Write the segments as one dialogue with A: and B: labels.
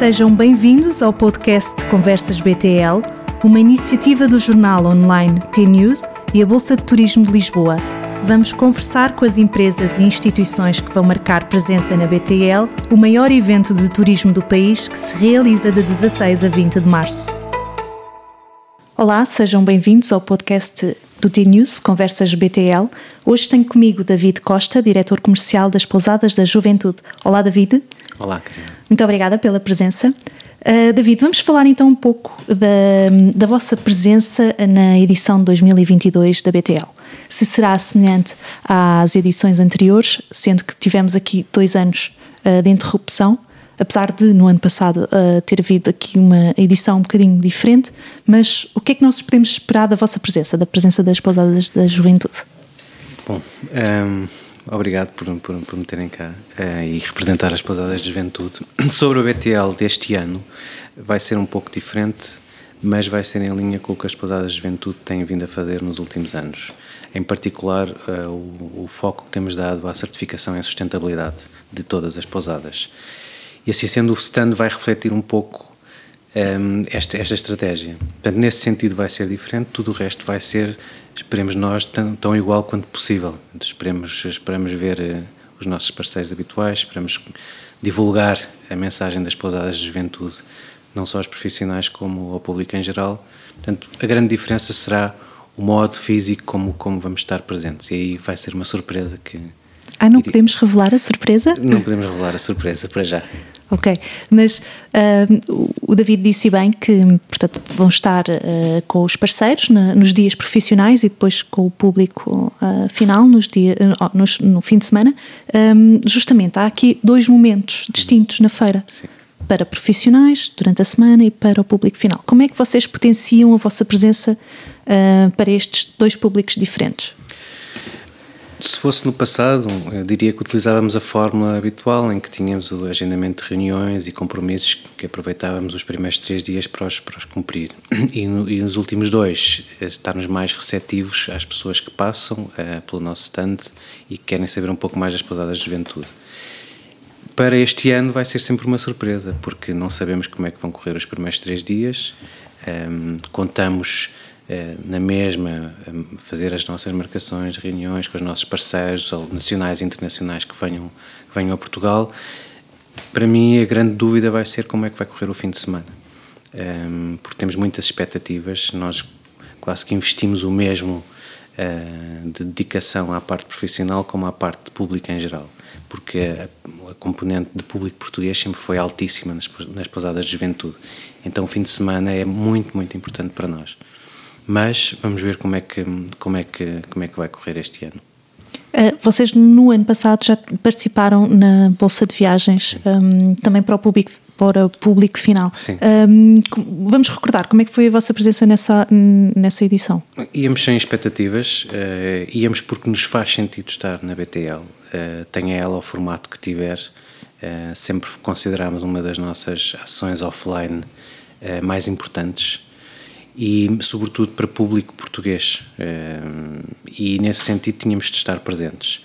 A: Sejam bem-vindos ao podcast Conversas BTL, uma iniciativa do jornal online T-News e a Bolsa de Turismo de Lisboa. Vamos conversar com as empresas e instituições que vão marcar presença na BTL, o maior evento de turismo do país que se realiza de 16 a 20 de março. Olá, sejam bem-vindos ao podcast do T-News Conversas BTL. Hoje tenho comigo David Costa, diretor comercial das Pousadas da Juventude. Olá, David.
B: Olá, Karina.
A: Muito obrigada pela presença. Uh, David, vamos falar então um pouco da, da vossa presença na edição de 2022 da BTL. Se será semelhante às edições anteriores, sendo que tivemos aqui dois anos uh, de interrupção, apesar de no ano passado uh, ter havido aqui uma edição um bocadinho diferente, mas o que é que nós podemos esperar da vossa presença, da presença das Pousadas da Juventude?
B: Bom, um, ehm, obrigado por, por, por me terem cá uh, e representar as Pousadas de Juventude. Sobre o BTL deste ano, vai ser um pouco diferente, mas vai ser em linha com o que as Pousadas de Juventude têm vindo a fazer nos últimos anos. Em particular, uh, o, o foco que temos dado à certificação e à sustentabilidade de todas as pousadas. E assim sendo, o stand vai refletir um pouco um, esta, esta estratégia. Portanto, nesse sentido vai ser diferente, tudo o resto vai ser, esperemos nós, tão, tão igual quanto possível. Esperemos, esperamos ver uh, os nossos parceiros habituais, esperamos divulgar a mensagem das pousadas de juventude, não só aos profissionais como ao público em geral. Portanto, a grande diferença será o modo físico como, como vamos estar presentes. E aí vai ser uma surpresa que,
A: ah, não podemos revelar a surpresa?
B: Não podemos revelar a surpresa para já.
A: Ok, mas uh, o David disse bem que, portanto, vão estar uh, com os parceiros na, nos dias profissionais e depois com o público uh, final nos dia, nos, no fim de semana. Um, justamente, há aqui dois momentos distintos na feira.
B: Sim.
A: Para profissionais, durante a semana, e para o público final. Como é que vocês potenciam a vossa presença para estes dois públicos diferentes?
B: Se fosse no passado, eu diria que utilizávamos a fórmula habitual em que tínhamos o agendamento de reuniões e compromissos que aproveitávamos os primeiros três dias para os, para os cumprir. E, no, e nos últimos dois, estarmos mais receptivos às pessoas que passam uh, pelo nosso stand e que querem saber um pouco mais das pousadas de juventude. Para este ano vai ser sempre uma surpresa, porque não sabemos como é que vão correr os primeiros três dias. Um, ehm, contamos eh, na mesma fazer as nossas marcações, reuniões com os nossos parceiros, nacionais e internacionais que venham, que venham a Portugal. Para mim, a grande dúvida vai ser como é que vai correr o fim de semana, ehm, porque temos muitas expectativas, nós quase que investimos o mesmo eh, de dedicação à parte profissional como à parte pública em geral, porque a, a componente de público português sempre foi altíssima nas, nas pousadas de juventude. Então, o fim de semana é muito, muito importante para nós mas vamos ver como é que, como é que, como é que vai correr este ano.
A: Uh, vocês no ano passado já participaram na Bolsa de Viagens um, também para o público para o público final.
B: Sim.
A: Um, vamos recordar como é que foi a vossa presença nessa nessa edição?
B: Íamos sem expectativas, uh, íamos porque nos faz sentido estar na BTL. Uh, eh, tenha ela o formato que tiver, uh, sempre consideramos uma das nossas ações offline mais importantes e sobretudo para público português eh, e nesse sentido tínhamos de estar presentes.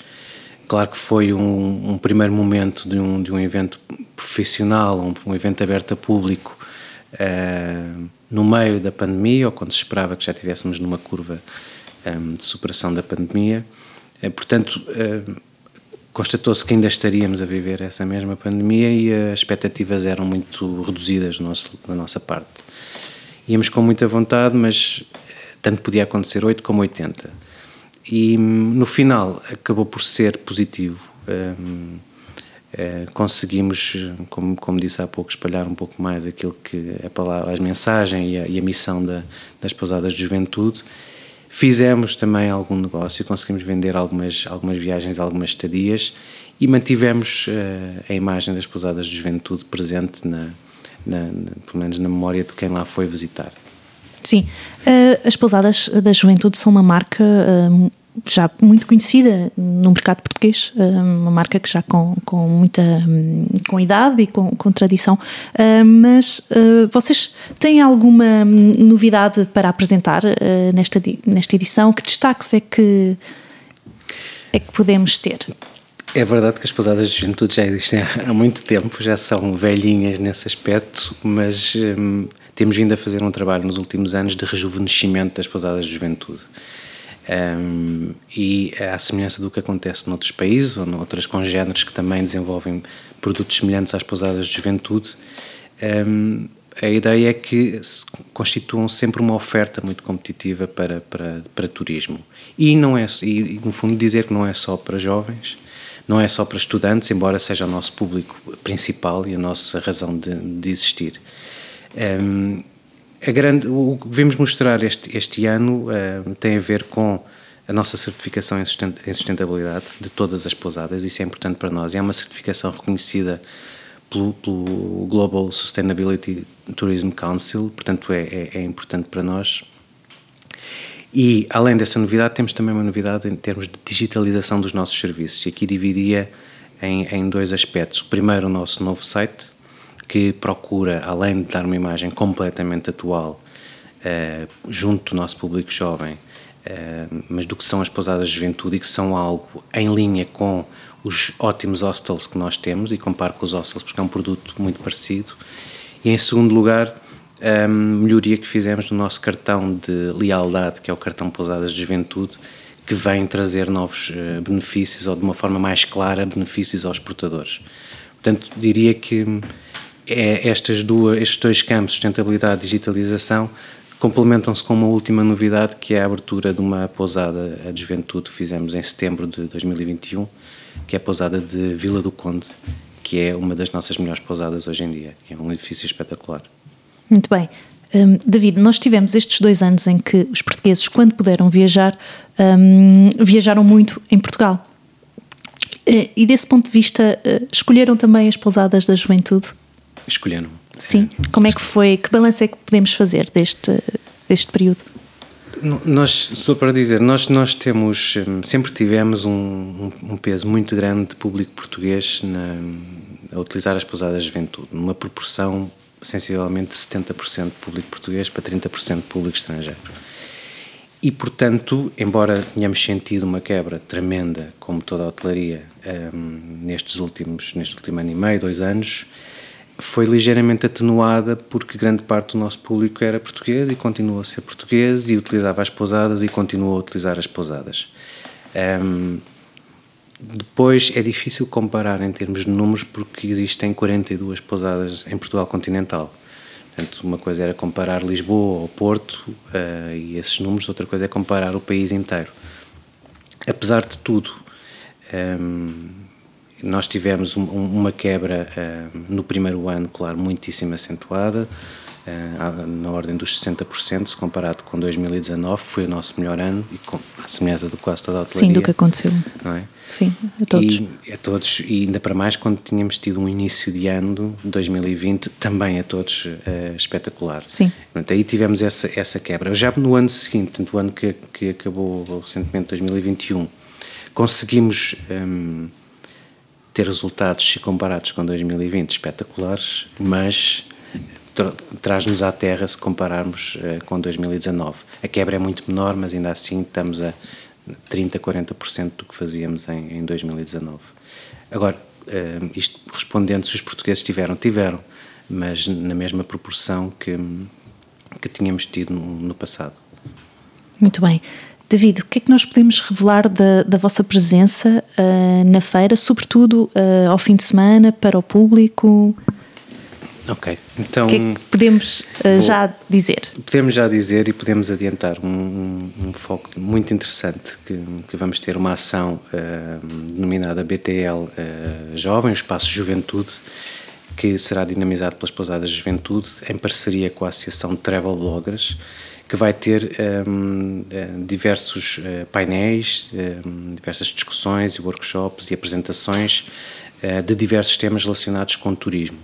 B: Claro que foi um, um primeiro momento de um, de um evento profissional, um, um evento aberto a público uh, no meio da pandemia ou quando se esperava que já estivéssemos numa curva um, de superação da pandemia. Portanto, constatou-se que ainda estaríamos a viver essa mesma pandemia e as expectativas eram muito reduzidas nosso, da nossa parte íamos com muita vontade, mas eh, tanto podia acontecer 8 como 80. E hum, no final acabou por ser positivo. Um, é, conseguimos, como, como disse há pouco, espalhar um pouco mais aquilo que a palavra, a mensagem e a, e a missão da, das pousadas de juventude. Fizemos também algum negócio, conseguimos vender algumas, algumas viagens, algumas estadias e mantivemos uh, a imagem das pousadas de juventude presente na, na, na, pelo menos na memória de quem lá foi visitar.
A: Sim, uh, as pousadas da juventude são uma marca uh, já muito conhecida no mercado português, uh, uma marca que já com, com muita um, com idade e com, com tradição, mas vocês têm alguma hum, novidade para apresentar nesta, nesta edição? Que destaques é que, é que podemos ter?
B: É verdade que as pousadas de juventude já existem há muito tempo, já são velhinhas nesse aspecto, mas hum, temos vindo a fazer um trabalho nos últimos anos de rejuvenescimento das pousadas de juventude. Um, e à semelhança do que acontece noutros países ou noutras congêneres que também desenvolvem produtos semelhantes às pousadas de juventude, um, a ideia é que se constituam sempre uma oferta muito competitiva para, para, para turismo. E, não é, e, no fundo, dizer que não é só para jovens, não é só para estudantes, embora seja o nosso público principal e a nossa razão de, de existir. Um, a grande, o que vimos mostrar este, este ano uh, tem a ver com a nossa certificação em sustentabilidade de todas as pousadas, isso é importante para nós. É uma certificação reconhecida pelo, pelo Global Sustainability Tourism Council, portanto é, é, é, importante para nós. E além dessa novidade, temos também uma novidade em termos de digitalização dos nossos serviços. E aqui dividia em, em dois aspectos. O primeiro, o nosso novo site, que procura, além de dar uma imagem completamente atual, uh, junto do nosso público jovem, uh, mas do que são as pousadas de juventude e que são algo em linha com os ótimos hostels que nós temos e comparo com os hostels porque é um produto muito parecido. E em segundo lugar, a melhoria que fizemos no nosso cartão de lealdade, que é o cartão Pousadas de Juventude, que vem trazer novos uh, benefícios ou de uma forma mais clara benefícios aos portadores. Portanto, diria que é estas duas, estes dois campos, sustentabilidade e digitalização, complementam-se com uma última novidade que é a abertura de uma pousada de juventude que fizemos em setembro de 2021, que é a pousada de Vila do Conde, que é uma das nossas melhores pousadas hoje em dia. É um edifício espetacular.
A: Muito bem. Um, David, nós tivemos estes dois anos em que os portugueses, quando puderam viajar, um, viajaram muito em Portugal. E desse ponto de vista, uh, escolheram também as pousadas da juventude?
B: escolheram.
A: Sim. É. Como é que foi? Que balanço é que podemos fazer deste, deste período?
B: Nós, só para dizer, nós, nós temos, hum, sempre tivemos um, um peso muito grande de público português na, a utilizar as pousadas de juventude, numa proporção sensivelmente de 70% de público português para 30% de público estrangeiro. E, portanto, embora tenhamos sentido uma quebra tremenda, como toda a hotelaria, um, nestes últimos, neste último ano e meio, dois anos, foi ligeiramente atenuada porque grande parte do nosso público era português e continua a ser português e utilizava as pousadas e continua a utilizar as pousadas. Um, depois é difícil comparar em termos de números porque existem 42 pousadas em Portugal continental. Portanto, uma coisa era comparar Lisboa ou Porto uh, e esses números, outra coisa é comparar o país inteiro. Apesar de tudo, um, nós tivemos um, uma quebra uh, no primeiro ano, claro, muitíssimo acentuada, uh, na ordem dos 60%, se comparado com 2019, foi o nosso melhor ano, e com a semelhança do quase toda a hotelaria.
A: Sim, do que aconteceu.
B: Não é?
A: Sim, a todos.
B: E, a todos, e ainda para mais quando tínhamos tido um início de ano, 2020, também a todos uh, espetacular.
A: Sim.
B: Portanto, aí tivemos essa, essa quebra. Já no ano seguinte, portanto, o ano que, que acabou recentemente, 2021, conseguimos... Um, ehm, ter resultados, se comparados com 2020, espetaculares, mas tra traz-nos à terra se compararmos uh, com 2019. A quebra é muito menor, mas ainda assim estamos a 30, 40% do que fazíamos em, em 2019. Agora, uh, isto respondendo se os portugueses tiveram, tiveram, mas na mesma proporção que, que tínhamos tido no, no passado.
A: Muito bem. David, o que é que nós podemos revelar da, da vossa presença uh, na feira, sobretudo uh, ao fim de semana, para o público?
B: Ok, então.
A: O que é que podemos uh, já dizer?
B: Podemos já dizer e podemos adiantar um, um, um foco muito interessante que, que, vamos ter uma ação denominada BTL Jovem, o Espaço Juventude, que será dinamizado pelas Pousadas de Juventude em parceria com a Associação de Travel Bloggers que vai ter um, eh, diversos uh, painéis, um, diversas discussões e workshops e apresentações uh, de diversos temas relacionados com turismo.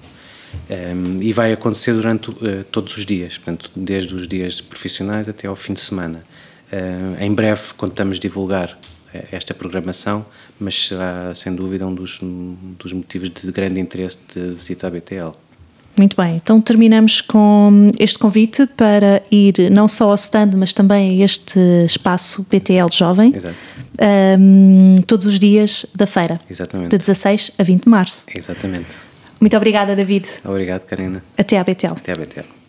B: Um, e vai acontecer durante uh, todos os dias, portanto, desde os dias profissionais até ao fim de semana. Uh, em breve contamos divulgar eh, esta programação, mas será sem dúvida um dos, um dos motivos de grande interesse de visita à BTL.
A: Muito bem, então terminamos com este convite para ir não só ao stand, mas também a este espaço BTL Jovem. Um, ehm, todos os dias da feira.
B: Exatamente.
A: De 16 a 20 de março.
B: Exatamente.
A: Muito obrigada, David.
B: Obrigado, Karina.
A: Até à BTL.
B: Até à BTL.